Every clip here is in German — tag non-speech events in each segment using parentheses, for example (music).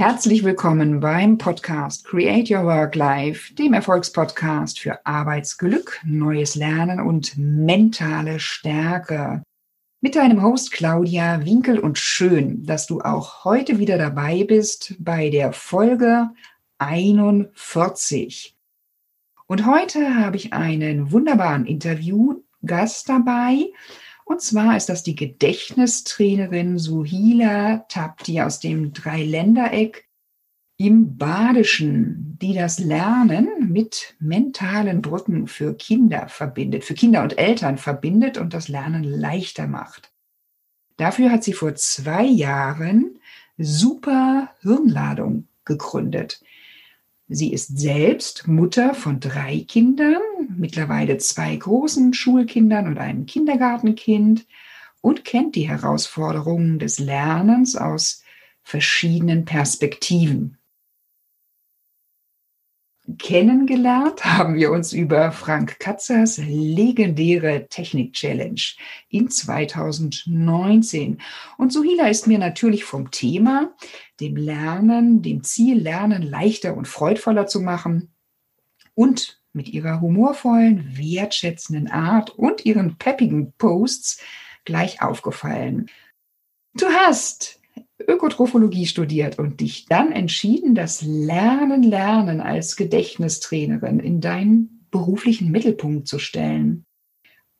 Herzlich willkommen beim Podcast Create Your Work Life, dem Erfolgspodcast für Arbeitsglück, neues Lernen und mentale Stärke. Mit deinem Host Claudia Winkel und schön, dass du auch heute wieder dabei bist bei der Folge 41. Und heute habe ich einen wunderbaren Interviewgast dabei. Und zwar ist das die Gedächtnistrainerin Suhila Tapti aus dem Dreiländereck im Badischen, die das Lernen mit mentalen Brücken für Kinder verbindet, für Kinder und Eltern verbindet und das Lernen leichter macht. Dafür hat sie vor zwei Jahren Super Hirnladung gegründet. Sie ist selbst Mutter von drei Kindern, mittlerweile zwei großen Schulkindern und einem Kindergartenkind und kennt die Herausforderungen des Lernens aus verschiedenen Perspektiven. Kennengelernt haben wir uns über Frank Katzers legendäre Technik-Challenge in 2019. Und Suhila ist mir natürlich vom Thema, dem Lernen, dem Ziel Lernen leichter und freudvoller zu machen und mit ihrer humorvollen, wertschätzenden Art und ihren peppigen Posts gleich aufgefallen. Du hast Ökotrophologie studiert und dich dann entschieden, das Lernen, Lernen als Gedächtnistrainerin in deinen beruflichen Mittelpunkt zu stellen.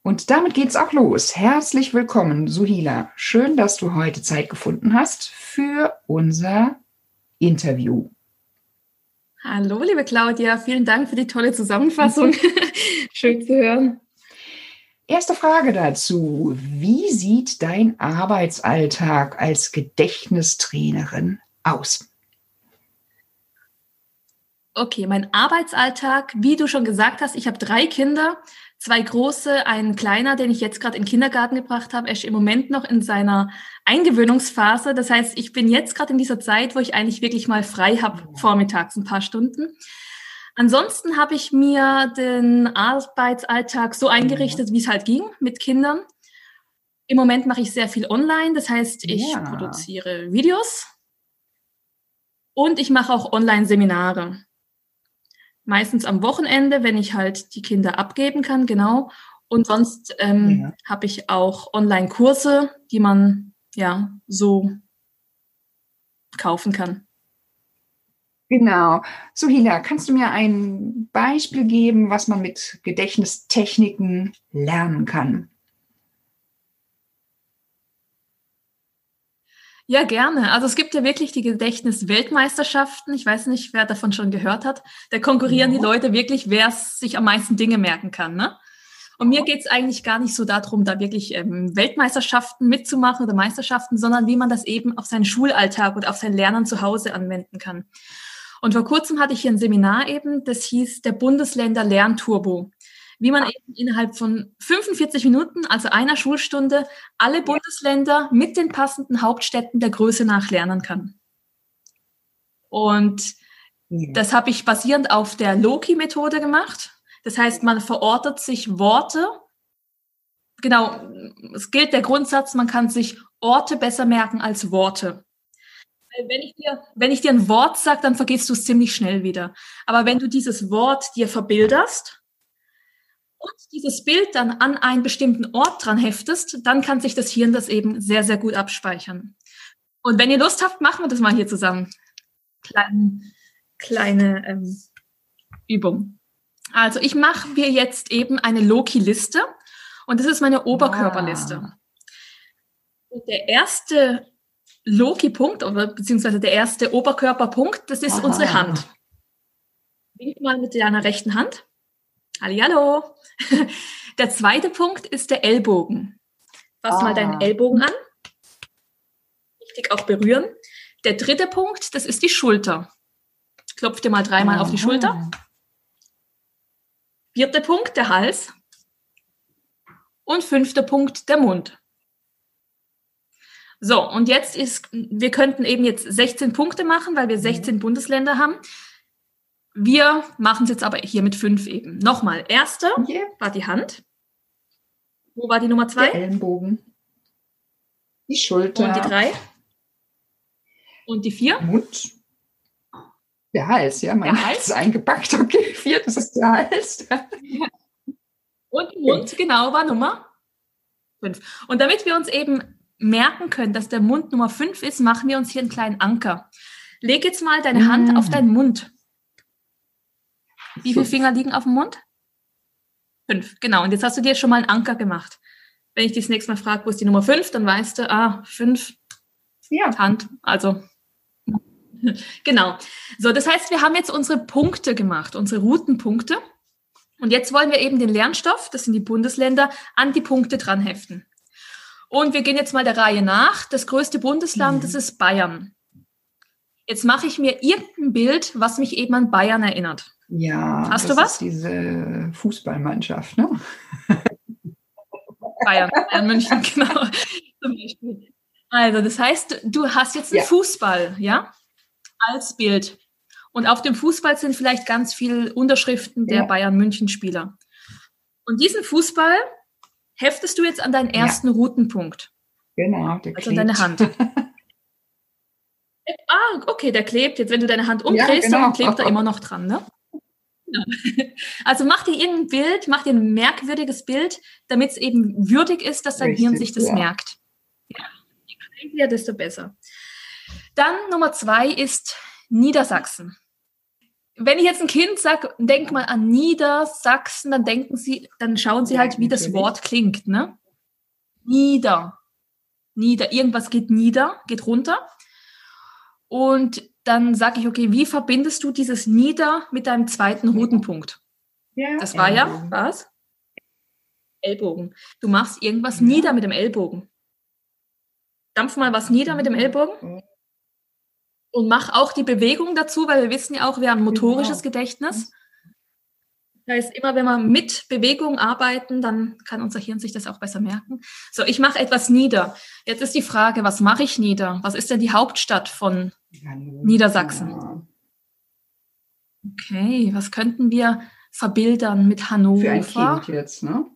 Und damit geht's auch los. Herzlich willkommen, Suhila. Schön, dass du heute Zeit gefunden hast für unser Interview. Hallo, liebe Claudia. Vielen Dank für die tolle Zusammenfassung. (laughs) Schön zu hören. Erste Frage dazu. Wie sieht dein Arbeitsalltag als Gedächtnistrainerin aus? Okay, mein Arbeitsalltag, wie du schon gesagt hast, ich habe drei Kinder, zwei große, einen kleiner, den ich jetzt gerade in den Kindergarten gebracht habe. Er ist im Moment noch in seiner Eingewöhnungsphase. Das heißt, ich bin jetzt gerade in dieser Zeit, wo ich eigentlich wirklich mal frei habe, vormittags ein paar Stunden. Ansonsten habe ich mir den Arbeitsalltag so eingerichtet, wie es halt ging mit Kindern. Im Moment mache ich sehr viel online, das heißt, ich ja. produziere Videos und ich mache auch Online-Seminare. Meistens am Wochenende, wenn ich halt die Kinder abgeben kann, genau. Und sonst ähm, ja. habe ich auch Online-Kurse, die man ja so kaufen kann. Genau. Suhila, kannst du mir ein Beispiel geben, was man mit Gedächtnistechniken lernen kann? Ja, gerne. Also es gibt ja wirklich die Gedächtnisweltmeisterschaften. Ich weiß nicht, wer davon schon gehört hat. Da konkurrieren ja. die Leute wirklich, wer sich am meisten Dinge merken kann. Ne? Und mir geht es eigentlich gar nicht so darum, da wirklich ähm, Weltmeisterschaften mitzumachen oder Meisterschaften, sondern wie man das eben auf seinen Schulalltag und auf sein Lernen zu Hause anwenden kann. Und vor kurzem hatte ich hier ein Seminar eben, das hieß der Bundesländer Lernturbo. Wie man eben innerhalb von 45 Minuten, also einer Schulstunde, alle Bundesländer mit den passenden Hauptstädten der Größe nach lernen kann. Und das habe ich basierend auf der Loki-Methode gemacht. Das heißt, man verortet sich Worte. Genau, es gilt der Grundsatz, man kann sich Orte besser merken als Worte wenn ich dir, wenn ich dir ein Wort sage, dann vergisst du es ziemlich schnell wieder. Aber wenn du dieses Wort dir verbilderst und dieses Bild dann an einen bestimmten Ort dran heftest, dann kann sich das Hirn das eben sehr, sehr gut abspeichern. Und wenn ihr Lust habt, machen wir das mal hier zusammen. Kleine, kleine ähm, Übung. Also ich mache mir jetzt eben eine Loki-Liste und das ist meine Oberkörperliste. Ah. Und der erste Loki-Punkt, beziehungsweise der erste Oberkörperpunkt, das ist Aha. unsere Hand. Wink mal mit deiner rechten Hand. Hallo. (laughs) Der zweite Punkt ist der Ellbogen. Fass ah. mal deinen ah. Ellbogen an. Richtig auch berühren. Der dritte Punkt, das ist die Schulter. Klopf dir mal dreimal Aha. auf die Schulter. Vierter Punkt, der Hals. Und fünfter Punkt, der Mund. So, und jetzt ist, wir könnten eben jetzt 16 Punkte machen, weil wir 16 mhm. Bundesländer haben. Wir machen es jetzt aber hier mit fünf eben. Nochmal, erste yeah. war die Hand. Wo war die Nummer zwei? Der Ellenbogen. Die Schulter. Und die drei. Und die vier. Mund. Der Hals, ja, mein Der Hals ist eingepackt. Okay, vier, das ist der Hals. (laughs) Und Mund, genau, war Nummer fünf. Und damit wir uns eben merken können, dass der Mund Nummer fünf ist, machen wir uns hier einen kleinen Anker. Leg jetzt mal deine Hand Mm. auf deinen Mund. Wie viele. Finger liegen auf dem Mund? Fünf, genau. Und jetzt hast du dir schon mal einen Anker gemacht. Wenn ich dich das nächste Mal frage, wo ist die Nummer fünf, dann weißt du, ah, fünf, Ja, Hand, also. (laughs) Genau. So, das heißt, wir haben jetzt unsere Punkte gemacht, unsere Routenpunkte. Und jetzt wollen wir eben den Lernstoff, das sind die Bundesländer, an die Punkte dran heften. Und wir gehen jetzt mal der Reihe nach. Das größte Bundesland, Mhm. das ist Bayern. Jetzt mache ich mir irgendein Bild, was mich eben an Bayern erinnert. Ja. Hast das du was? Ist diese Fußballmannschaft, ne? (laughs) Bayern, Bayern München, (laughs) genau. Also, das heißt, du hast jetzt einen Ja. Fußball, ja, als Bild. Und auf dem Fußball sind vielleicht ganz viele Unterschriften der Ja. Bayern München Spieler. Und diesen Fußball heftest du jetzt an deinen Ja. ersten Routenpunkt, Genau, der also an deine klebt. Hand. (laughs) ah, okay, der klebt. Jetzt, wenn du deine Hand umdrehst, genau. dann klebt er immer noch dran, ne? Genau. (laughs) Also mach dir irgendein Bild, mach dir ein merkwürdiges Bild, damit es eben würdig ist, dass dein Hirn sich das ja. merkt. Ja, je crazier, desto besser. Dann Nummer zwei ist Niedersachsen. Wenn ich jetzt ein Kind sage, denk mal an Niedersachsen, dann denken sie, dann schauen sie halt, wie das. Wort klingt, ne? Nieder. Nieder. Irgendwas geht nieder, geht runter. Und dann sage ich, okay, wie verbindest du dieses Nieder mit deinem zweiten Routenpunkt? Ja, Das war ja, was? Ellbogen. Du machst irgendwas Ja. nieder mit dem Ellbogen. Dampf mal was nieder mit dem Ellbogen und mach auch die Bewegung dazu, weil wir wissen ja auch, wir haben motorisches Genau. Gedächtnis. Das heißt, immer wenn wir mit Bewegung arbeiten, dann kann unser Hirn sich das auch besser merken. So, ich mache etwas nieder. Jetzt ist die Frage, was mache ich nieder? Was ist denn die Hauptstadt von Hannover. Niedersachsen. Okay, was könnten wir verbildern mit Für ein Hannover? Kind jetzt, ne?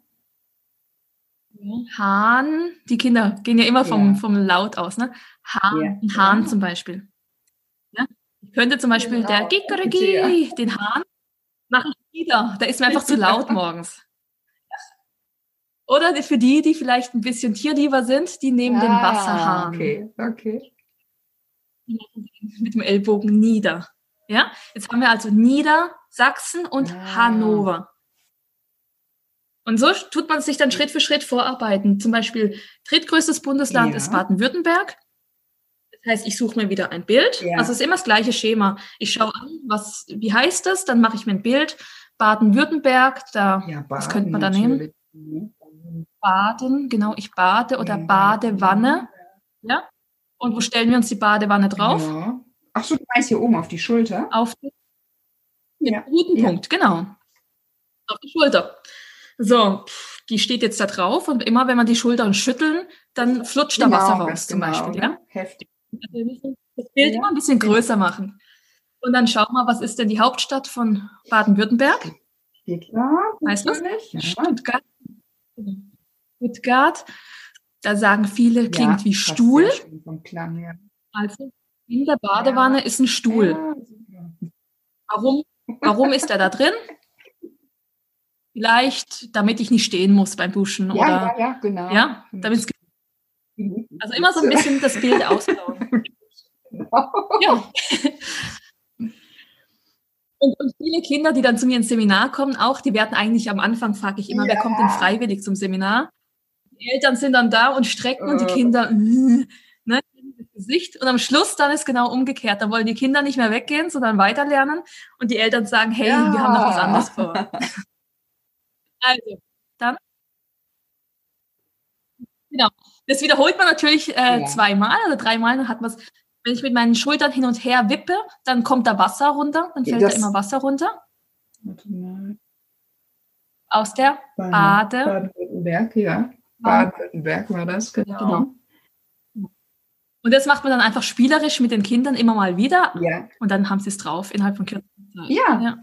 Hahn, die Kinder gehen ja immer vom, Ja. vom Laut aus, ne? Hahn, Ja. ein Hahn Ja. zum Beispiel. Ja? Ich könnte zum Beispiel Genau. der Kikeriki, den Hahn, mache ich wieder. Der ist mir einfach zu laut (laughs) morgens. Oder für die, die vielleicht ein bisschen tierlieber sind, die nehmen den Ah, Wasserhahn Okay, okay. mit dem Ellbogen nieder. Ja, jetzt haben wir also Niedersachsen und Ah. Hannover. Und so tut man sich dann Schritt für Schritt vorarbeiten. Zum Beispiel drittgrößtes Bundesland Ja. ist Baden-Württemberg. Heißt, ich suche mir wieder ein Bild. Ja. Also es ist immer das gleiche Schema. Ich schaue an, was, wie heißt das? Dann mache ich mir ein Bild. Baden-Württemberg, da Ja, Was Baden könnte man da nehmen? ne? Baden, genau, ich bade oder Ja. Badewanne. Ja. Und wo stellen wir uns die Badewanne drauf? Ja. Ach so, du meinst hier oben auf die Schulter? Auf den, Ja. guten Ja. Punkt, genau. Auf die Schulter. So, die steht jetzt da drauf und immer wenn wir die Schultern schütteln, dann flutscht da Wasser raus zum Beispiel. Ja? ne? Heftig. Wir müssen das Bild Ja. immer ein bisschen größer machen. Und dann schauen wir, was ist denn die Hauptstadt von Baden-Württemberg? Stuttgart, Weißt du? Ja. Stuttgart. Stuttgart. Da sagen viele, klingt Ja, wie Stuhl. Klang her. Also in der Badewanne ist ein Stuhl. Ja. Warum, warum ist er da drin? Vielleicht, damit ich nicht stehen muss beim Duschen ja, oder ja, ja, genau. ja, damit also immer so ein bisschen das Bild (laughs) ausbauen. Ja. (laughs) Und, und viele Kinder, die dann zu mir ins Seminar kommen, auch, die werden eigentlich am Anfang, frage ich immer, wer Ja. kommt denn freiwillig zum Seminar? Die Eltern sind dann da und strecken und die Äh. Kinder, (laughs) ne, das Gesicht. Und am Schluss dann ist genau umgekehrt. Da wollen die Kinder nicht mehr weggehen, sondern weiterlernen. Und die Eltern sagen, hey, wir haben noch was Ja. anderes vor. (laughs) Also, dann. Genau. Das wiederholt man natürlich äh, Ja. zweimal oder dreimal. Dann hat man wenn ich mit meinen Schultern hin und her wippe, dann kommt da Wasser runter, dann fällt Das- da immer Wasser runter Warte mal. aus der Bade. Baden-Württemberg, ja. Baden-Württemberg war das, genau. Genau. Und das macht man dann einfach spielerisch mit den Kindern immer mal wieder Ja. und dann haben sie es drauf innerhalb von kürzester Zeit. Ja. ja.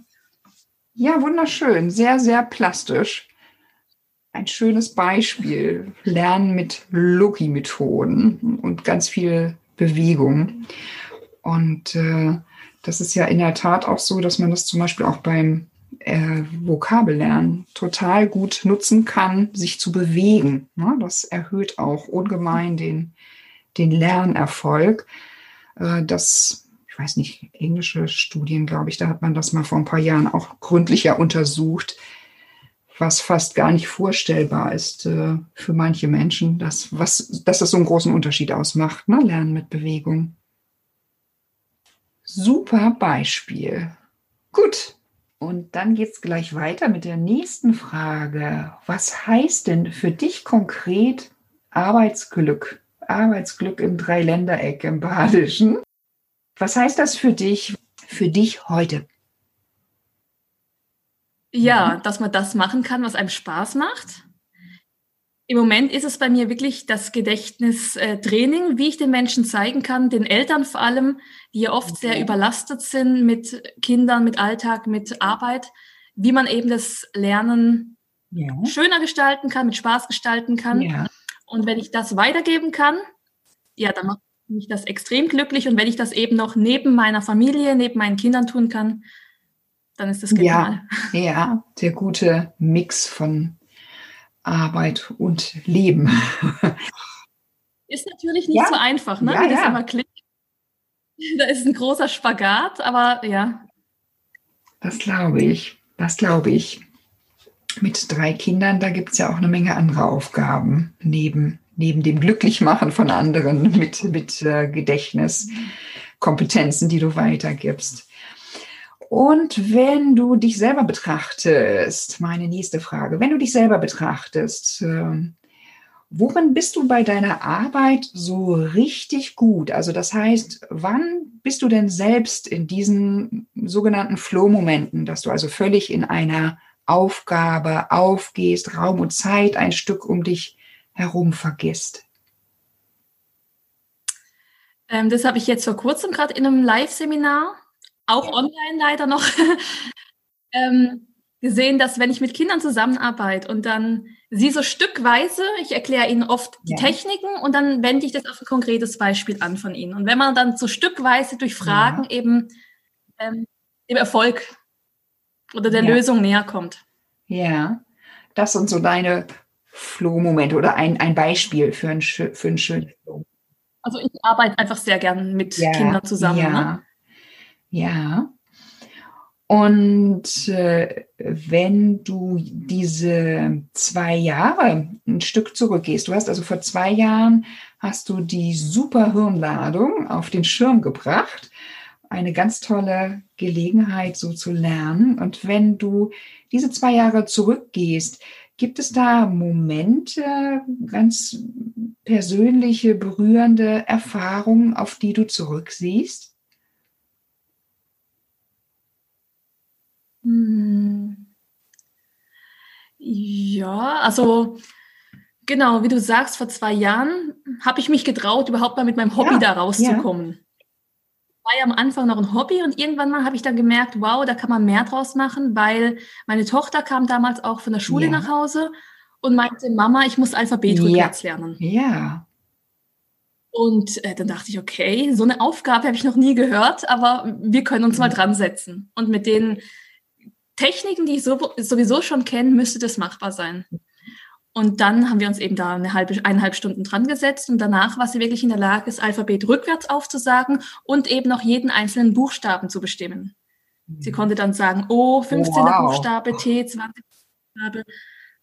ja, wunderschön. Sehr, sehr plastisch. Ein schönes Beispiel. Lernen mit Loki-Methoden und ganz viel Bewegung. Und äh, das ist ja in der Tat auch so, dass man das zum Beispiel auch beim äh, Vokabellernen total gut nutzen kann, sich zu bewegen. Ne? Das erhöht auch ungemein den, den Lernerfolg. Äh, das, ich weiß nicht, englische Studien, glaube ich, da hat man das mal vor ein paar Jahren auch gründlicher untersucht, was fast gar nicht vorstellbar ist äh, für manche Menschen, dass, was, dass das so einen großen Unterschied ausmacht, ne? Lernen mit Bewegung. Super Beispiel. Gut, und dann geht es gleich weiter mit der nächsten Frage. Was heißt denn für dich konkret Arbeitsglück? Arbeitsglück im Dreiländereck im Badischen. Was heißt das für dich, für dich heute? Ja, dass man das machen kann, was einem Spaß macht. Im Moment ist es bei mir wirklich das Gedächtnistraining, wie ich den Menschen zeigen kann, den Eltern vor allem, die ja oft okay. sehr überlastet sind mit Kindern, mit Alltag, mit Arbeit, wie man eben das Lernen ja. schöner gestalten kann, mit Spaß gestalten kann. Ja. Und wenn ich das weitergeben kann, ja, dann macht mich das extrem glücklich. Und wenn ich das eben noch neben meiner Familie, neben meinen Kindern tun kann, dann ist das genial. Ja, (laughs) ja der gute Mix von Arbeit und Leben. (laughs) Ist natürlich nicht ja. so einfach, ne? Ja, wie das ja. immer klingt. (laughs) Da ist ein großer Spagat, aber ja. Das glaube ich. Das glaube ich. Mit drei Kindern, da gibt es ja auch eine Menge andere Aufgaben neben, neben dem Glücklichmachen von anderen mit, mit äh, Gedächtniskompetenzen, die du weitergibst. Und wenn du dich selber betrachtest, meine nächste Frage, wenn du dich selber betrachtest, äh, worin bist du bei deiner Arbeit so richtig gut? Also das heißt, wann bist du denn selbst in diesen sogenannten Flow-Momenten, dass du also völlig in einer Aufgabe aufgehst, Raum und Zeit ein Stück um dich herum vergisst? Ähm, das habe ich jetzt vor kurzem gerade in einem Live-Seminar auch online leider noch, (laughs) ähm, gesehen, dass wenn ich mit Kindern zusammenarbeite und dann sie so stückweise, ich erkläre ihnen oft die ja. Techniken und dann wende ich das auf ein konkretes Beispiel an von ihnen. Und wenn man dann so stückweise durch Fragen ja. eben ähm, dem Erfolg oder der ja. Lösung näher kommt. Ja, das sind so deine Flow-Momente oder ein, ein Beispiel für, ein, für einen schönen Flow. Also ich arbeite einfach sehr gern mit Kindern zusammen. Ja. Ne? Ja. Und äh, wenn du diese zwei Jahre ein Stück zurückgehst, du hast also vor zwei Jahren hast du die Superhirnladung auf den Schirm gebracht, eine ganz tolle Gelegenheit, so zu lernen. Und wenn du diese zwei Jahre zurückgehst, gibt es da Momente, ganz persönliche, berührende Erfahrungen, auf die du zurücksiehst? Hm. Ja, also genau, wie du sagst, vor zwei Jahren habe ich mich getraut, überhaupt mal mit meinem Hobby ja, da rauszukommen. Ja. War ja am Anfang noch ein Hobby und irgendwann mal habe ich dann gemerkt, wow, da kann man mehr draus machen, weil meine Tochter kam damals auch von der Schule ja. nach Hause und meinte, Mama, ich muss Alphabet rückwärts lernen. Ja. Und äh, dann dachte ich, okay, so eine Aufgabe habe ich noch nie gehört, aber wir können uns mal dran setzen. Und mit den Techniken, die ich so, sowieso schon kenne, müsste das machbar sein. Und dann haben wir uns eben da eine halbe, eineinhalb Stunden dran gesetzt und danach war sie wirklich in der Lage, das Alphabet rückwärts aufzusagen und eben noch jeden einzelnen Buchstaben zu bestimmen. Sie mhm. konnte dann sagen, O, 15. Wow. Buchstabe, T, 20. Buchstabe.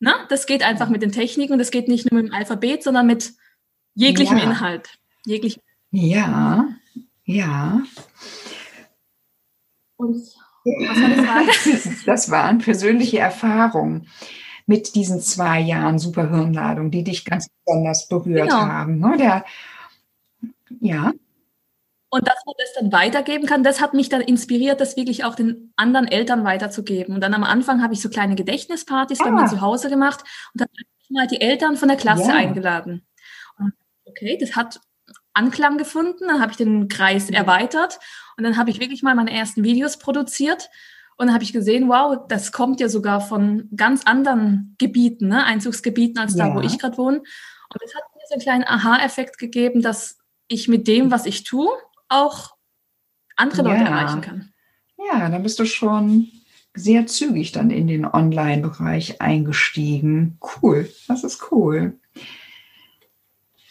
Na, das geht einfach mit den Techniken und das geht nicht nur mit dem Alphabet, sondern mit jeglichem ja. Inhalt. Jeglichem. Ja, ja. Und (laughs) das waren persönliche Erfahrungen mit diesen zwei Jahren Superhirnladung, die dich ganz besonders berührt genau. haben. Ne? Der, ja. Und dass man das dann weitergeben kann, das hat mich dann inspiriert, das wirklich auch den anderen Eltern weiterzugeben. Und dann am Anfang habe ich so kleine Gedächtnispartys ah. bei mir zu Hause gemacht und dann habe ich mal die Eltern von der Klasse ja. eingeladen. Und okay, das hat Anklang gefunden, dann habe ich den Kreis erweitert und dann habe ich wirklich mal meine ersten Videos produziert und dann habe ich gesehen, wow, das kommt ja sogar von ganz anderen Gebieten, ne? Einzugsgebieten als ja. da, wo ich gerade wohne. Und das hat mir so einen kleinen Aha-Effekt gegeben, dass ich mit dem, was ich tue, auch andere Leute erreichen kann. Ja, dann bist du schon sehr zügig dann in den Online-Bereich eingestiegen. Cool, das ist cool.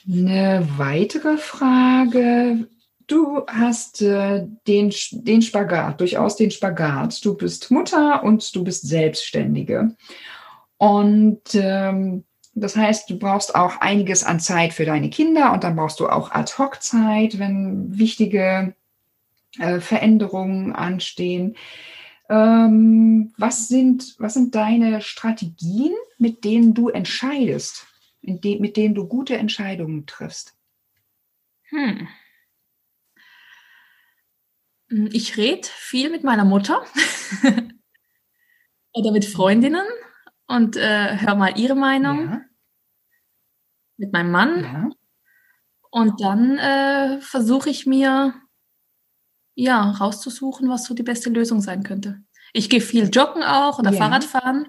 Eine weitere Frage. Du hast äh, den, den Spagat, durchaus den Spagat. Du bist Mutter und du bist Selbstständige. Und ähm, das heißt, du brauchst auch einiges an Zeit für deine Kinder und dann brauchst du auch Ad-Hoc-Zeit, wenn wichtige äh, Veränderungen anstehen. Ähm, was, sind, was sind deine Strategien, mit denen du entscheidest, de mit denen du gute Entscheidungen triffst? Hm. Ich rede viel mit meiner Mutter (laughs) oder mit Freundinnen und äh, hör mal ihre Meinung. Ja. Mit meinem Mann. Ja. Und dann äh, versuche ich mir ja, rauszusuchen, was so die beste Lösung sein könnte. Ich gehe viel joggen auch oder ja. Fahrradfahren.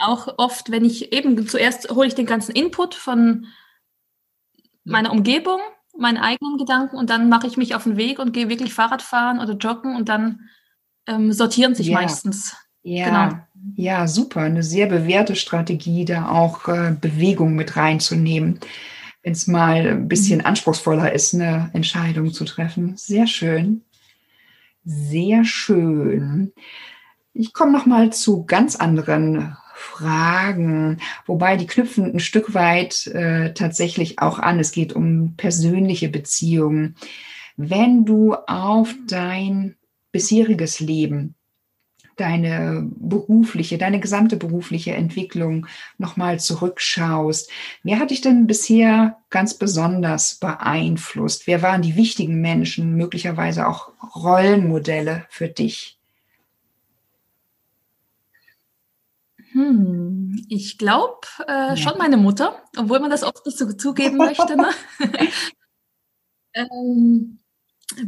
Auch oft, wenn ich eben zuerst hole ich den ganzen Input von meiner Umgebung, meinen eigenen Gedanken und dann mache ich mich auf den Weg und gehe wirklich Fahrrad fahren oder joggen und dann ähm, sortieren sich ja. meistens. Ja, genau. ja, super. Eine sehr bewährte Strategie, da auch äh, Bewegung mit reinzunehmen wenn es mal ein bisschen mhm. anspruchsvoller ist, eine Entscheidung zu treffen. Sehr schön. Sehr schön. Ich komme noch mal zu ganz anderen Fragen, wobei die knüpfen ein Stück weit äh, tatsächlich auch an. Es geht um persönliche Beziehungen. Wenn du auf dein bisheriges Leben deine berufliche, deine gesamte berufliche Entwicklung nochmal zurückschaust. Wer hat dich denn bisher ganz besonders beeinflusst? Wer waren die wichtigen Menschen, möglicherweise auch Rollenmodelle für dich? Hm, ich glaube äh, ja. schon meine Mutter, obwohl man das oft nicht so zugeben möchte. Ne? (laughs) ähm,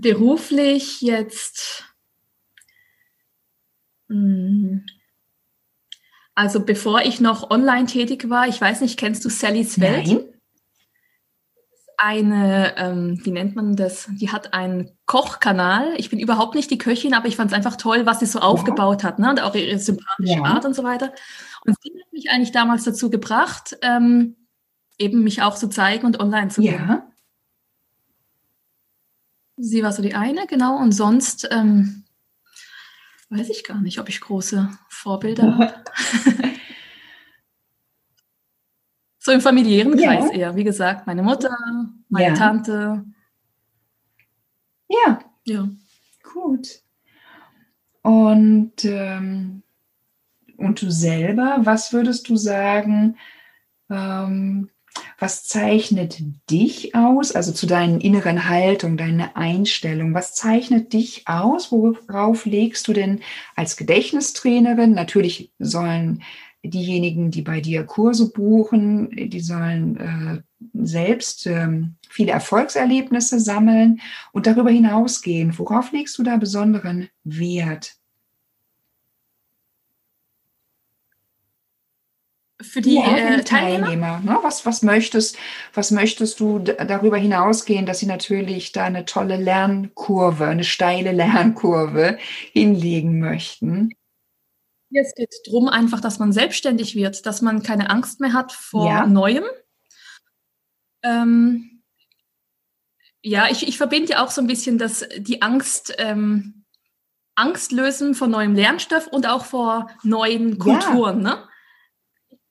beruflich jetzt Mhm. Also bevor ich noch online tätig war, ich weiß nicht, kennst du Sallys Welt? Nein. Eine, ähm, wie nennt man das? Die hat einen Kochkanal. Ich bin überhaupt nicht die Köchin, aber ich fand es einfach toll, was sie so ja. aufgebaut hat, ne? Und auch ihre sympathische ja. Art und so weiter. Und sie hat mich eigentlich damals dazu gebracht, ähm, eben mich auch zu zeigen und online zu gehen. Ja. Sie war so die eine, genau. Und sonst ähm, Weiß ich gar nicht, ob ich große Vorbilder (laughs) habe. So im familiären Kreis ja. eher. Wie gesagt, meine Mutter, meine ja. Tante. Ja. Ja. Gut. Und, ähm, und du selber, was würdest du sagen, ähm, was zeichnet dich aus, also zu deinen inneren Haltung, deine Einstellung? Was zeichnet dich aus? Worauf legst du denn als Gedächtnistrainerin? Natürlich sollen diejenigen, die bei dir Kurse buchen, die sollen äh, selbst ähm, viele Erfolgserlebnisse sammeln und darüber hinausgehen. Worauf legst du da besonderen Wert? für die, ja, äh, Teilnehmer. Teilnehmer ne? was, was, möchtest, was möchtest du darüber hinausgehen, dass sie natürlich da eine tolle Lernkurve, eine steile Lernkurve hinlegen möchten? Es geht darum einfach, dass man selbstständig wird, dass man keine Angst mehr hat vor ja. Neuem. Ähm, ja, ich, ich verbinde ja auch so ein bisschen, dass die Angst, ähm, Angst lösen vor neuem Lernstoff und auch vor neuen Kulturen. Ja. Ne?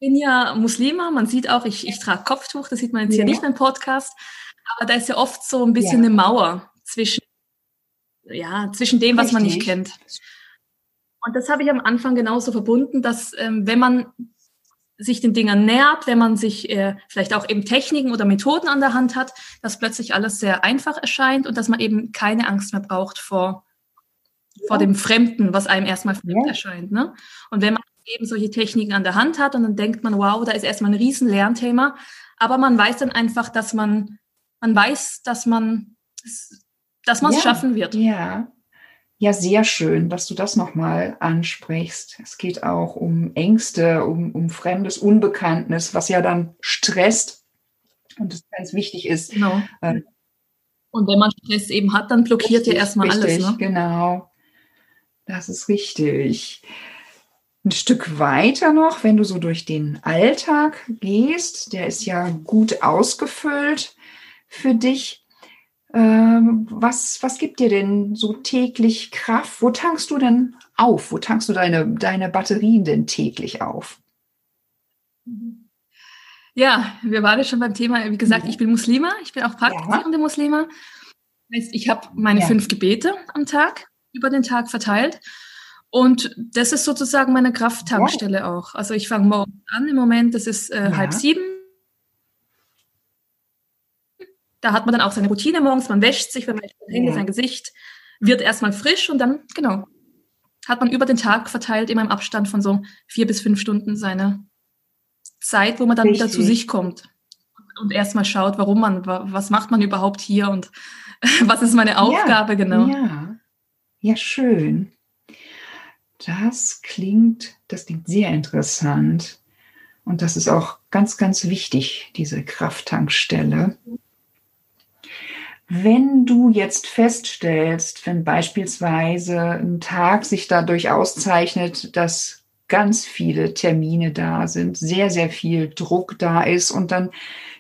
bin ja Muslima, man sieht auch, ich, ich trage Kopftuch, das sieht man jetzt ja. hier nicht im Podcast, aber da ist ja oft so ein bisschen eine Mauer zwischen, ja, zwischen dem, was Richtig. man nicht kennt. Und das habe ich am Anfang genauso verbunden, dass ähm, wenn man sich den Dingern nähert, wenn man sich äh, vielleicht auch eben Techniken oder Methoden an der Hand hat, dass plötzlich alles sehr einfach erscheint und dass man eben keine Angst mehr braucht vor, ja. vor dem Fremden, was einem erstmal fremd ja. erscheint. Ne? Und wenn man eben solche Techniken an der Hand hat und dann denkt man, wow, da ist erstmal ein riesen Lernthema. Aber man weiß dann einfach, dass man, man weiß, dass man, dass man es ja, schaffen wird. Ja. Ja, sehr schön, dass du das nochmal ansprichst. Es geht auch um Ängste, um, um fremdes, Unbekanntes, was ja dann stresst und es ganz wichtig ist, genau. äh, Und wenn man Stress eben hat, dann blockiert richtig, ja erstmal richtig, alles. Ne? Genau. Das ist richtig. Ein Stück weiter noch, wenn du so durch den Alltag gehst, der ist ja gut ausgefüllt für dich. Ähm, was, was gibt dir denn so täglich Kraft? Wo tankst du denn auf? Wo tankst du deine, deine Batterien denn täglich auf? Ja, wir waren ja schon beim Thema, wie gesagt, ich bin Muslima, ich bin auch praktizierende ja. Muslima. Das heißt, ich habe meine ja. fünf Gebete am Tag über den Tag verteilt. Und das ist sozusagen meine Krafttankstelle ja. auch. Also ich fange morgens an im Moment, das ist äh, ja. halb sieben. Da hat man dann auch seine Routine morgens, man wäscht sich, wenn man Hände, ja. sein Gesicht, wird erstmal frisch und dann, genau, hat man über den Tag verteilt, immer im Abstand von so vier bis fünf Stunden seine Zeit, wo man dann Richtig. wieder zu sich kommt und erstmal schaut, warum man, was macht man überhaupt hier und (laughs) was ist meine Aufgabe genau. Ja. Ja, schön. Das klingt, das klingt sehr interessant. Und das ist auch ganz, ganz wichtig, diese Krafttankstelle. Wenn du jetzt feststellst, wenn beispielsweise ein Tag sich dadurch auszeichnet, dass ganz viele Termine da sind, sehr, sehr viel Druck da ist und dann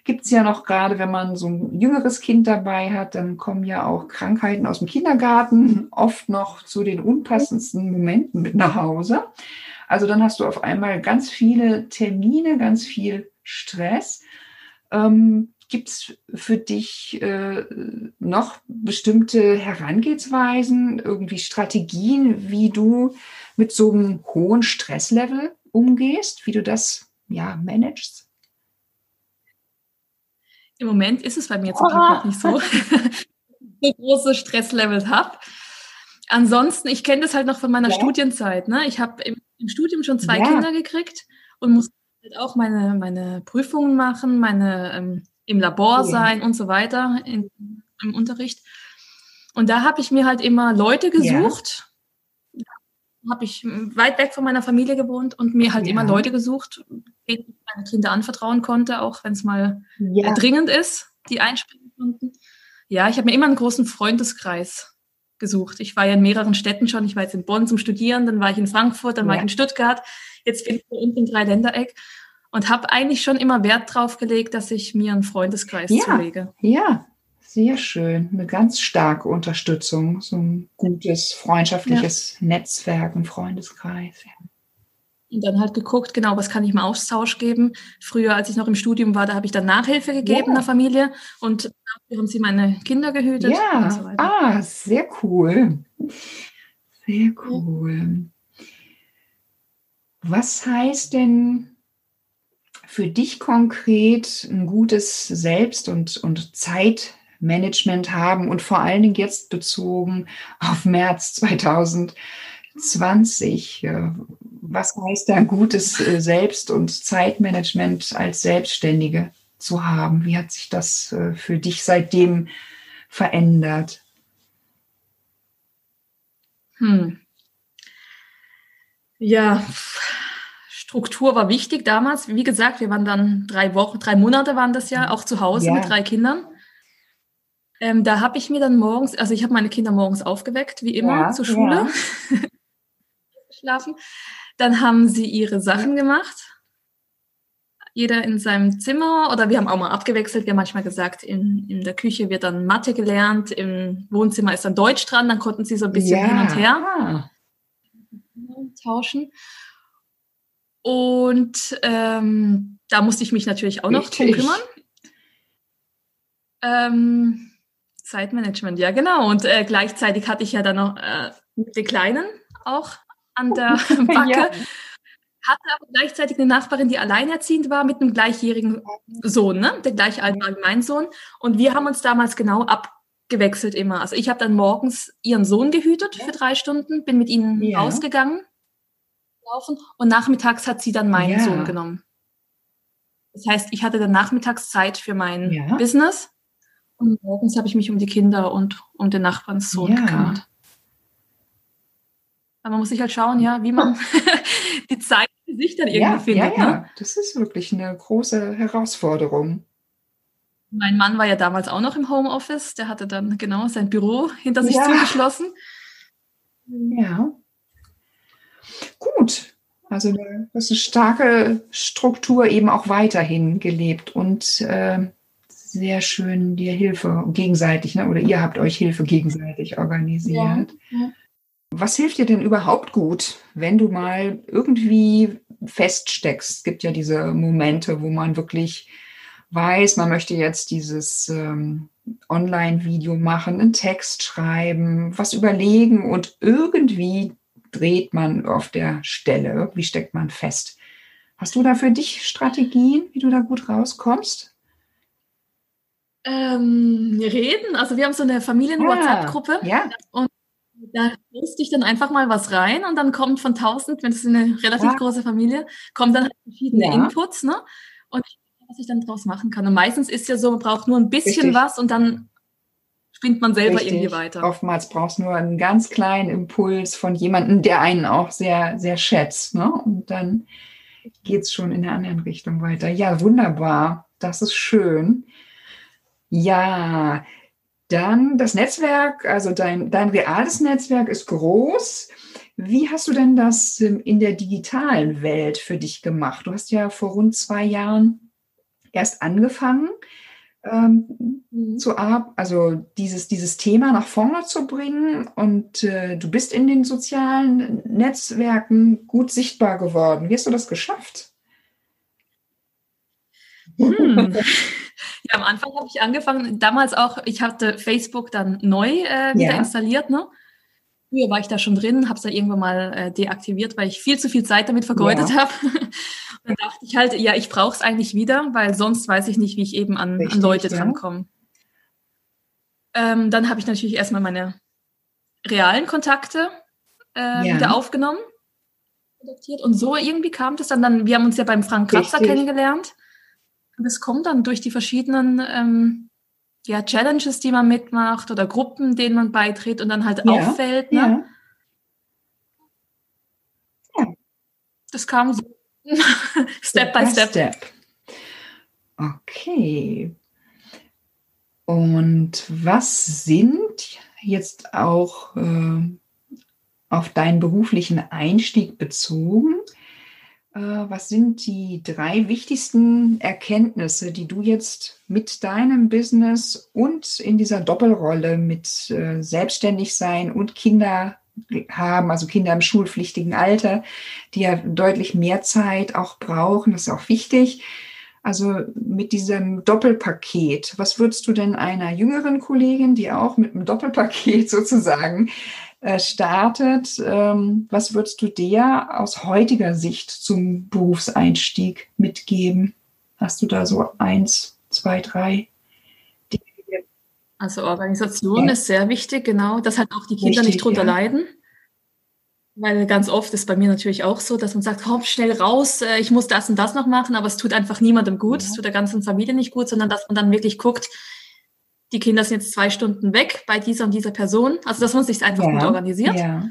gibt es ja noch gerade, wenn man so ein jüngeres Kind dabei hat, dann kommen ja auch Krankheiten aus dem Kindergarten oft noch zu den unpassendsten Momenten mit nach Hause. Also dann hast du auf einmal ganz viele Termine, ganz viel Stress. Ähm, Gibt es für dich äh, noch bestimmte Herangehensweisen, irgendwie Strategien, wie du mit so einem hohen Stresslevel umgehst, wie du das ja managst? Im Moment ist es bei mir zum Glück noch nicht so, (laughs) (laughs) so große Stresslevels habe. Ansonsten, ich kenne das halt noch von meiner ja. Studienzeit. Ne? Ich habe im, im, Studium schon zwei ja. Kinder gekriegt und musste halt auch meine, meine Prüfungen machen, meine ähm, im Labor ja. sein und so weiter in, im Unterricht. Und da habe ich mir halt immer Leute gesucht, habe ich weit weg von meiner Familie gewohnt und mir halt ja. immer Leute gesucht, denen ich meine Kinder anvertrauen konnte, auch wenn es mal ja. dringend ist, die einspringen konnten. Ja, ich habe mir immer einen großen Freundeskreis gesucht. Ich war ja in mehreren Städten schon. Ich war jetzt in Bonn zum Studieren, dann war ich in Frankfurt, dann ja. war ich in Stuttgart. Jetzt bin ich unten im Dreiländereck und habe eigentlich schon immer Wert drauf gelegt, dass ich mir einen Freundeskreis ja. zulege. Ja, sehr schön. Eine ganz starke Unterstützung, so ein gutes freundschaftliches ja. Netzwerk, ein Freundeskreis. Ja. Und dann halt geguckt, genau, was kann ich im Austausch geben. Früher, als ich noch im Studium war, da habe ich dann Nachhilfe gegeben ja. der Familie und dafür haben sie meine Kinder gehütet. Ja, so ah, sehr cool. Sehr cool. Was heißt denn für dich konkret ein gutes Selbst- und, und Zeit- Management haben und vor allen Dingen jetzt bezogen auf März 2020. Äh, was heißt da gutes äh, Selbst- und Zeitmanagement als Selbstständige zu haben? Wie hat sich das äh, für dich seitdem verändert? Hm. Ja, Struktur war wichtig damals. Wie gesagt, wir waren dann drei Wochen, drei Monate waren das ja, auch zu Hause ja. mit drei Kindern. Ähm, da habe ich mir dann morgens, also ich habe meine Kinder morgens aufgeweckt, wie immer, ja, zur Schule. Ja. (laughs) Schlafen. Dann haben sie ihre Sachen gemacht. Jeder in seinem Zimmer oder wir haben auch mal abgewechselt. Wir haben manchmal gesagt, in, in der Küche wird dann Mathe gelernt, im Wohnzimmer ist dann Deutsch dran, dann konnten sie so ein bisschen hin und her tauschen. Und ähm, da musste ich mich natürlich auch noch drum kümmern. Ähm, Zeitmanagement, ja genau. Und äh, gleichzeitig hatte ich ja dann noch äh, den Kleinen auch an der (laughs) Backe. ja. Hatte aber gleichzeitig eine Nachbarin, die alleinerziehend war mit einem gleichjährigen Sohn, ne? der gleich alt war wie mein Sohn. Und wir haben uns damals genau abgewechselt immer. Also ich habe dann morgens ihren Sohn gehütet für drei Stunden, bin mit ihnen ja. rausgegangen, laufen und nachmittags hat sie dann meinen ja. Sohn genommen. Das heißt, ich hatte dann nachmittags Zeit für mein ja. Business und morgens habe ich mich um die Kinder und um den Nachbarnssohn ja. gekümmert. Aber man muss sich halt schauen, ja, wie man (laughs) die Zeit für sich dann irgendwie ja, findet. Ja, ja, ne? das ist wirklich eine große Herausforderung. Mein Mann war ja damals auch noch im Homeoffice. Der hatte dann genau sein Büro hinter sich Ja. zugeschlossen. Ja. Gut. Also hast eine starke Struktur eben auch weiterhin gelebt und äh, sehr schön dir Hilfe gegenseitig, ne? oder ihr habt euch Hilfe gegenseitig organisiert. Ja. Was hilft dir denn überhaupt gut, wenn du mal irgendwie feststeckst? Es gibt ja diese Momente, wo man wirklich weiß, man möchte jetzt dieses ähm, Online-Video machen, einen Text schreiben, was überlegen und irgendwie dreht man auf der Stelle, irgendwie steckt man fest. Hast du da für dich Strategien, wie du da gut rauskommst? Ähm, reden, also wir haben so eine Familien-WhatsApp-Gruppe. Ja, Da poste ich dann einfach mal was rein und dann kommt von 1000, wenn es eine relativ Ja. große Familie, kommen dann halt verschiedene Ja. Inputs, ne? Und was ich dann draus machen kann. Und meistens ist ja so, man braucht nur ein bisschen Richtig. was und dann spinnt man selber richtig. irgendwie weiter. Oftmals brauchst du nur einen ganz kleinen Impuls von jemandem, der einen auch sehr, sehr schätzt. Ne? Und dann geht es schon in der anderen Richtung weiter. Ja, wunderbar. Das ist schön. Ja, dann das Netzwerk, also dein, dein reales Netzwerk ist groß. Wie hast du denn das ähm, in der digitalen Welt für dich gemacht? Du hast ja vor rund zwei Jahren erst angefangen, ähm, Mhm. zu ab, also dieses, dieses Thema nach vorne zu bringen und äh, du bist in den sozialen Netzwerken gut sichtbar geworden. Wie hast du das geschafft? Hm. (laughs) Ja, am Anfang habe ich angefangen, damals auch, ich hatte Facebook dann neu äh, wieder Ja. installiert, ne? Früher war ich da schon drin, habe es dann irgendwann mal äh, deaktiviert, weil ich viel zu viel Zeit damit vergeudet Ja. habe. (laughs) Dann dachte ich halt, ja, ich brauche es eigentlich wieder, weil sonst weiß ich nicht, wie ich eben an, Richtig, an Leute ja. drankomme. Ähm, dann habe ich natürlich erstmal meine realen Kontakte äh, Ja. wieder aufgenommen. Und so irgendwie kam das dann, dann wir haben uns ja beim Frank Kratzer Richtig. kennengelernt. Und es kommt dann durch die verschiedenen ähm, ja, Challenges, die man mitmacht oder Gruppen, denen man beitritt und dann halt Ja, auffällt. Ne? Ja. Das kam so (laughs) Step by Step. Okay. Und was sind jetzt auch äh, auf deinen beruflichen Einstieg bezogen? Äh, was sind die drei wichtigsten Erkenntnisse, die du jetzt mit deinem Business und in dieser Doppelrolle mit äh, Selbstständigsein und Kinder haben, also Kinder im schulpflichtigen Alter, die ja deutlich mehr Zeit auch brauchen, das ist auch wichtig. Also mit diesem Doppelpaket, was würdest du denn einer jüngeren Kollegin, die auch mit einem Doppelpaket (laughs) sozusagen startet, ähm, was würdest du der aus heutiger Sicht zum Berufseinstieg mitgeben? Hast du da so eins, zwei, drei? Dinge? Also Organisation Ja. ist sehr wichtig, genau, dass halt auch die Kinder Richtig, nicht drunter ja. leiden. Weil ganz oft ist bei mir natürlich auch so, dass man sagt, komm schnell raus, äh, ich muss das und das noch machen, aber es tut einfach niemandem gut, Ja. es tut der ganzen Familie nicht gut, sondern dass man dann wirklich guckt, die Kinder sind jetzt zwei Stunden weg bei dieser und dieser Person. Also dass man sich einfach gut organisiert. Ja,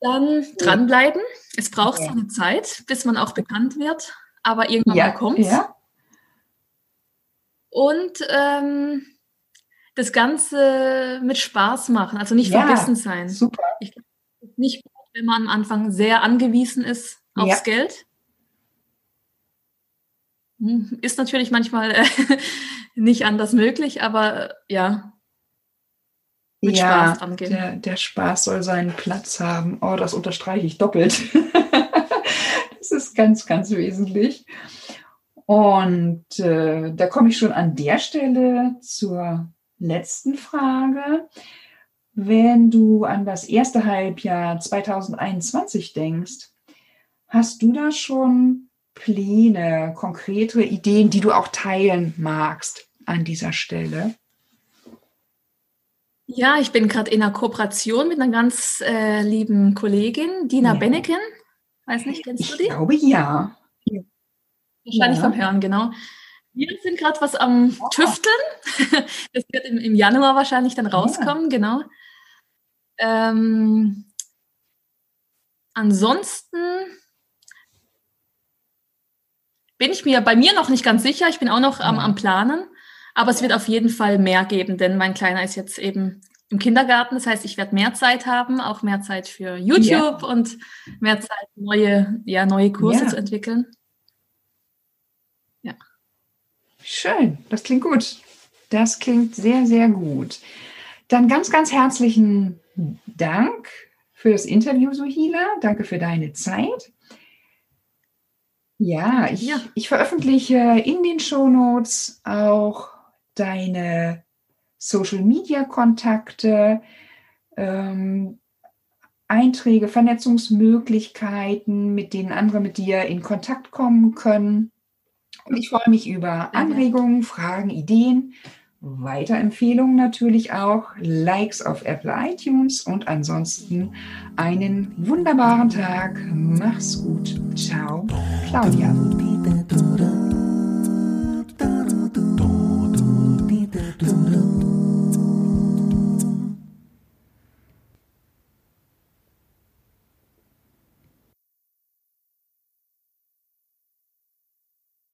Dann dranbleiben. Es braucht Ja. seine Zeit, bis man auch bekannt wird, aber irgendwann ja, mal kommt's. ja, Und ähm, das Ganze mit Spaß machen, also nicht Ja. verbissen sein. super. Nicht, gut, wenn man am Anfang sehr angewiesen ist aufs Ja. Geld. Hm, Ist natürlich manchmal äh, (laughs) nicht anders möglich, aber äh, ja, mit ja, Spaß angehen. Der, der Spaß soll seinen Platz haben. Oh, das unterstreiche ich doppelt. (laughs) das ist ganz, ganz wesentlich. Und äh, da komme ich schon an der Stelle zur letzten Frage. Wenn du an das erste Halbjahr 2021 denkst, hast du da schon Pläne, konkrete Ideen, die du auch teilen magst an dieser Stelle? Ja, ich bin gerade in einer Kooperation mit einer ganz äh, lieben Kollegin, Dina Ja. Benneken. Weiß nicht, kennst du Ich die? glaube ja. Wahrscheinlich Ja. vom Hören, genau. Wir sind gerade was am Tüfteln. (laughs) Das wird im, im Januar wahrscheinlich dann rauskommen, genau. Ähm, ansonsten bin ich mir bei mir noch nicht ganz sicher. Ich bin auch noch am, Ja. am Planen. Aber es wird auf jeden Fall mehr geben, denn mein Kleiner ist jetzt eben im Kindergarten. Das heißt, ich werde mehr Zeit haben, auch mehr Zeit für YouTube ja. und mehr Zeit, neue, ja, neue Kurse ja. zu entwickeln. Ja. Schön, das klingt gut. Das klingt sehr, sehr gut. Dann ganz, ganz herzlichen Dank für das Interview, Suhila. Danke für deine Zeit. Ja, ich, ja. ich veröffentliche in den Shownotes auch deine Social-Media-Kontakte, ähm, Einträge, Vernetzungsmöglichkeiten, mit denen andere mit dir in Kontakt kommen können. Und ich freue mich über Anregungen, Fragen, Ideen, Weiterempfehlungen natürlich auch, Likes auf Apple iTunes und ansonsten einen wunderbaren Tag. Mach's gut. Ciao, Claudia. Dun, dun, dun.